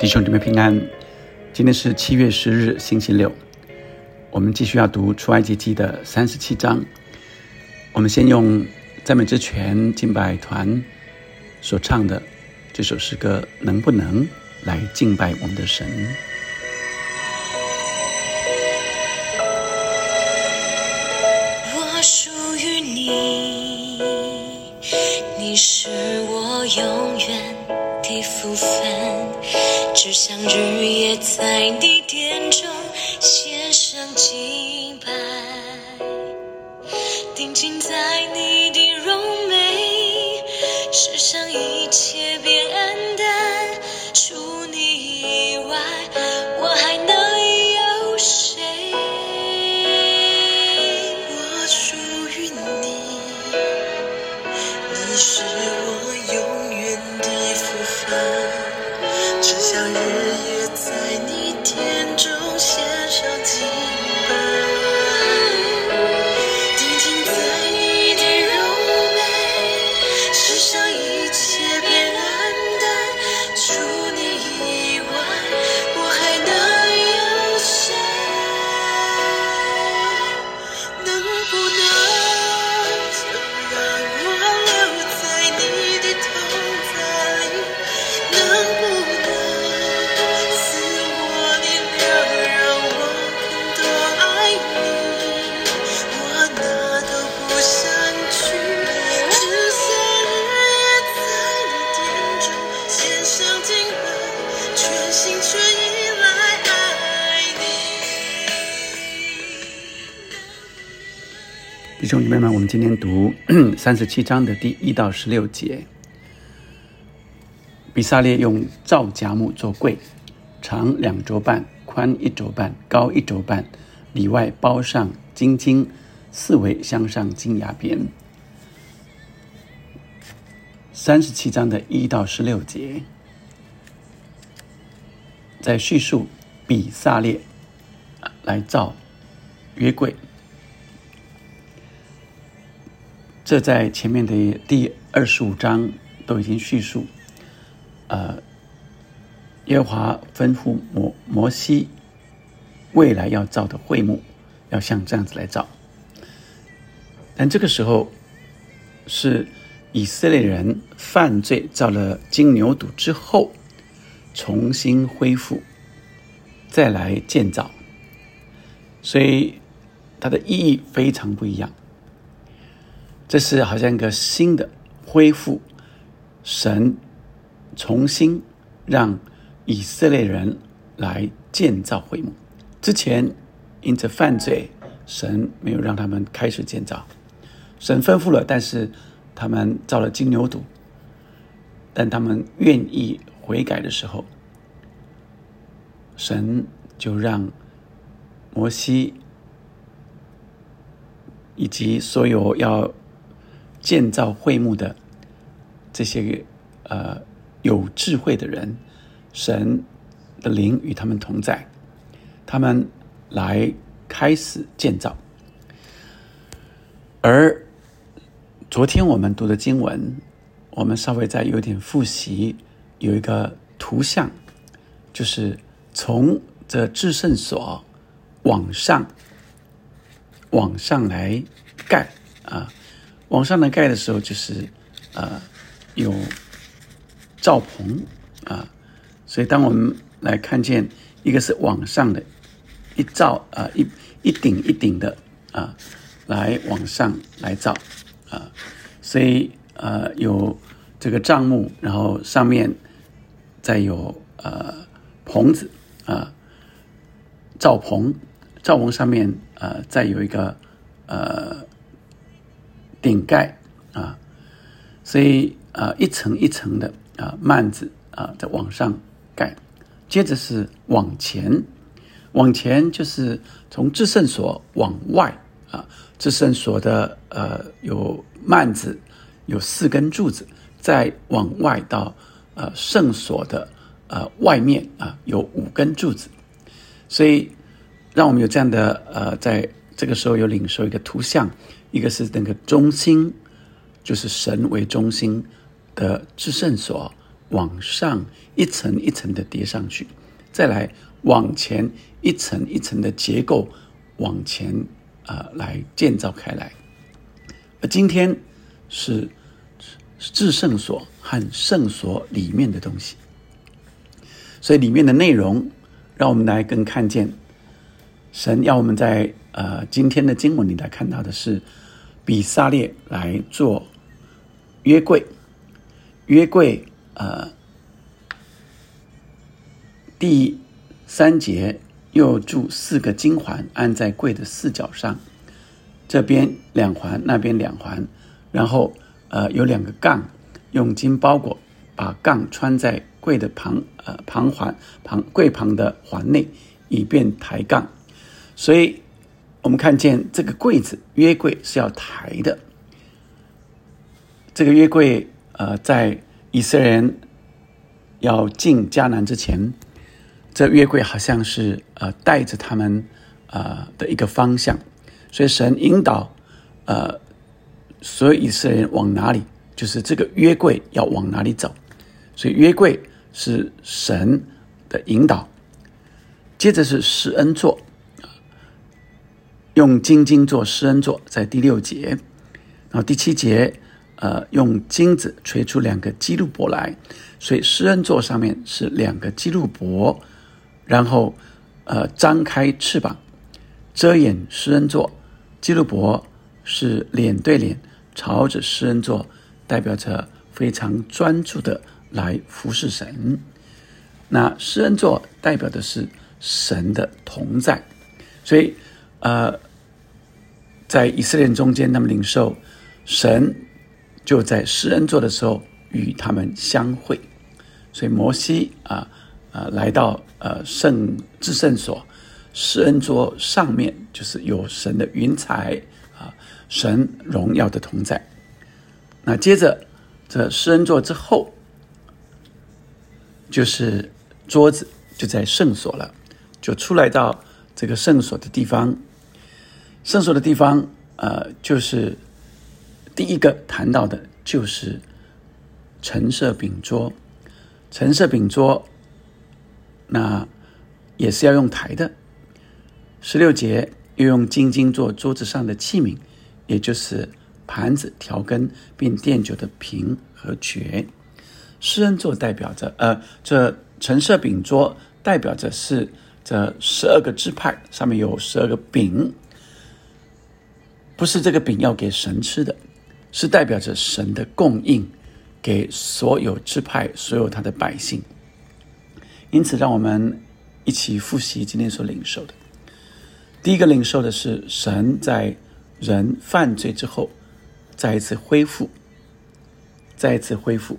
弟兄姊妹平安，今天是七月十日，星期六。我们继续要读出埃及记的三十七章。我们先用赞美之泉敬拜团所唱的这首诗歌，能不能来敬拜我们的神？在你兄姊妹们，我们今天读 三十七章的第一到十六节。比萨列用皂荚木做柜，长两肘半，宽一肘半，高一肘半，里外包上金金，四围镶上金牙边。三十七章的一到十六节，在叙述比萨列来造约柜。这在前面的第二十五章都已经叙述，呃，耶和华吩咐摩摩西，未来要造的会幕，要像这样子来造。但这个时候是以色列人犯罪造了金牛犊之后，重新恢复，再来建造，所以它的意义非常不一样。这是好像一个新的恢复，神重新让以色列人来建造会幕。之前因着犯罪，神没有让他们开始建造。神吩咐了，但是他们造了金牛犊。但他们愿意悔改的时候，神就让摩西以及所有要建造会幕的这些呃有智慧的人，神的灵与他们同在，他们来开始建造。而昨天我们读的经文，我们稍微再有点复习，有一个图像，就是从这至圣所往上往上来盖啊。往上来盖的时候，就是呃有罩棚啊，所以当我们来看见一个是往上的，一罩啊一一顶一顶的啊来往上来罩啊，所以呃有这个帐幕，然后上面再有呃棚子啊罩棚，罩棚上面呃再有一个呃。顶盖啊，所以啊一层一层的啊幔子啊在往上盖，接着是往前，往前就是从至圣所往外啊，至圣所的呃有幔子，有四根柱子，再往外到呃圣所的呃外面啊有五根柱子，所以让我们有这样的呃在这个时候有领受一个图像。一个是那个中心，就是神为中心的至圣所往上一层一层的叠上去，再来往前一层一层的结构往前啊、呃来建造开来。而今天是至圣所和圣所里面的东西，所以里面的内容让我们来更看见神要我们在呃今天的经文里来看到的是比萨列来做约柜，约柜呃第三节又铸四个金环安在柜的四角上。这边两环，那边两环，然后呃有两个杠，用金包裹，把杠穿在柜的旁呃旁环旁柜旁的环内，以便抬杠。所以我们看见这个柜子约柜是要抬的。这个约柜呃在以色列人要进迦南之前，这约柜好像是呃带着他们呃的一个方向。所以神引导，呃，所有以色列人往哪里，就是这个约柜要往哪里走。所以约柜是神的引导。接着是施恩座，用金金做施恩座，在第六节。然后第七节，呃，用金子锤出两个基路伯来，所以施恩座上面是两个基路伯，然后呃张开翅膀遮掩施恩座。基路伯是脸对脸朝着施恩座，代表着非常专注的来服侍神。那施恩座代表的是神的同在，所以呃，在以色列中间，他们领受神就在施恩座的时候与他们相会。所以摩西啊啊来到呃圣至圣所。施恩桌上面就是有神的云彩啊，神荣耀的同在。那接着这施恩座之后，就是桌子就在圣所了，就出来到这个圣所的地方。圣所的地方，呃，就是第一个谈到的就是橙色饼桌。橙色饼桌，那也是要用台的。十六节又用金金做桌子上的器皿，也就是盘子、调羹，并奠酒的瓶和爵。诗人座代表着，呃，这橙色饼桌代表着是这十二个支派，上面有十二个饼，不是这个饼要给神吃的，是代表着神的供应给所有支派、所有他的百姓。因此，让我们一起复习今天所领受的。第一个领受的是神在人犯罪之后，再一次恢复，再一次恢复，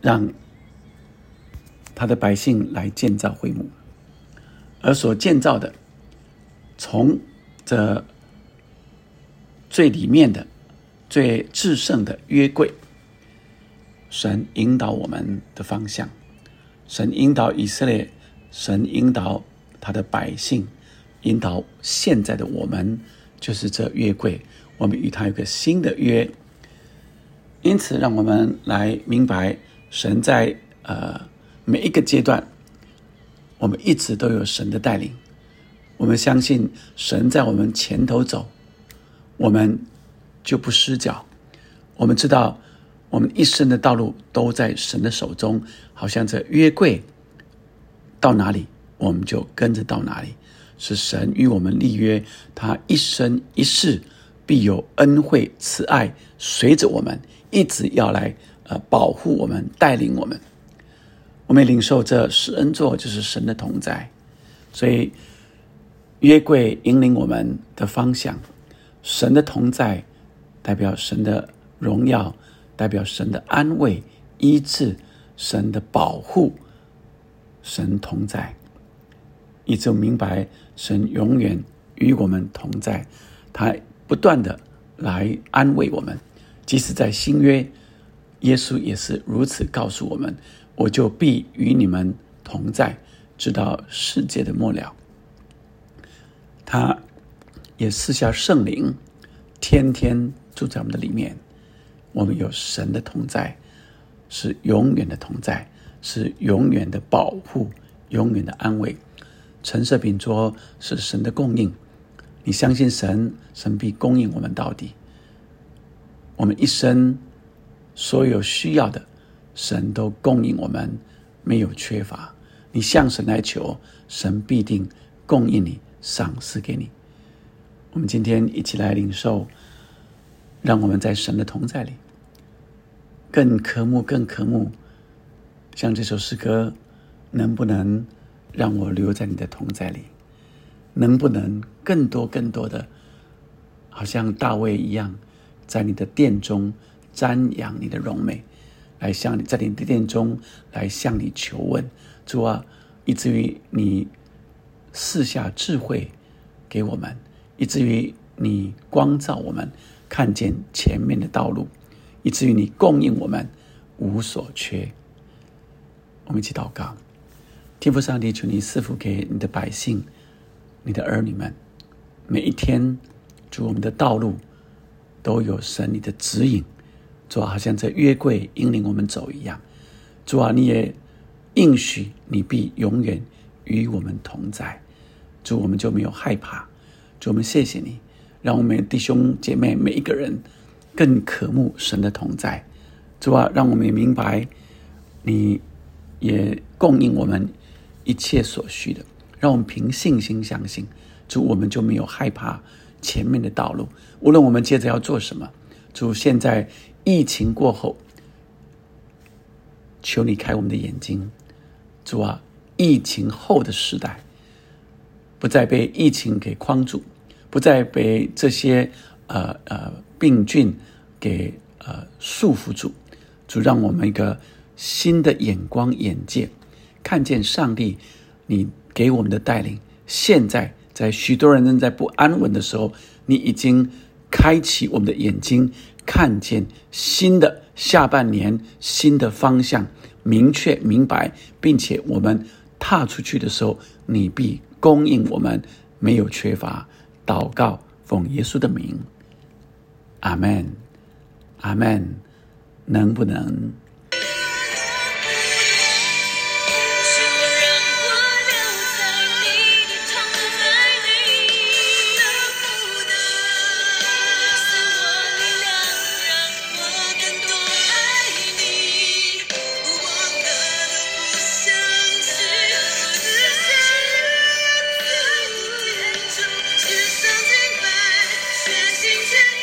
让他的百姓来建造会幕，而所建造的，从这最里面的、最至圣的约柜，神引导我们的方向，神引导以色列，神引导他的百姓。引导现在的我们，就是这约柜，我们与他有个新的约。因此，让我们来明白，神在呃每一个阶段，我们一直都有神的带领。我们相信神在我们前头走，我们就不失脚。我们知道，我们一生的道路都在神的手中，好像这约柜到哪里，我们就跟着到哪里。是神与我们立约，他一生一世必有恩惠慈爱随着我们，一直要来呃保护我们，带领我们。我们领受这施恩座就是神的同在，所以约柜引领我们的方向。神的同在代表神的荣耀，代表神的安慰、医治，神的保护，神同在。一直明白，神永远与我们同在，他不断的来安慰我们。即使在新约，耶稣也是如此告诉我们：“我就必与你们同在，直到世界的末了。”他也赐下圣灵，天天住在我们的里面。我们有神的同在，是永远的同在，是永远的保护，永远的安慰。橙色饼桌是神的供应，你相信神，神必供应我们到底。我们一生所有需要的，神都供应我们，没有缺乏。你向神来求，神必定供应你，赏赐给你。我们今天一起来领受，让我们在神的同在里，更渴慕，更渴慕。像这首诗歌，能不能让我留在你的同在里？能不能更多更多的，好像大卫一样？在你的殿中瞻仰你的荣美，来向你在你的殿中来向你求问，主啊，以至于你赐下智慧给我们，以至于你光照我们，看见前面的道路，以至于你供应我们无所缺。我们一起祷告，天父上帝，求你赐福给你的百姓，你的儿女们，每一天，主我们的道路。都有神你的指引，主，好像在约柜引领我们走一样。主啊，你也应许你必永远与我们同在。主，我们就没有害怕。主，我们谢谢你，让我们弟兄姐妹每一个人更渴慕神的同在。主啊，让我们也明白，你也供应我们一切所需的，让我们凭信心相信。主，我们就没有害怕。前面的道路，无论我们接着要做什么，主，现在疫情过后，求你开我们的眼睛，主啊，疫情后的时代，不再被疫情给框住，不再被这些呃呃病菌给呃束缚住，主，让我们一个新的眼光眼界，看见上帝你给我们的带领，现在。在许多人正在不安稳的时候，你已经开启我们的眼睛，看见新的下半年新的方向，明确明白，并且我们踏出去的时候，你必供应我们，没有缺乏。祷告，奉耶稣的名，阿门，阿门。能不能 Attention!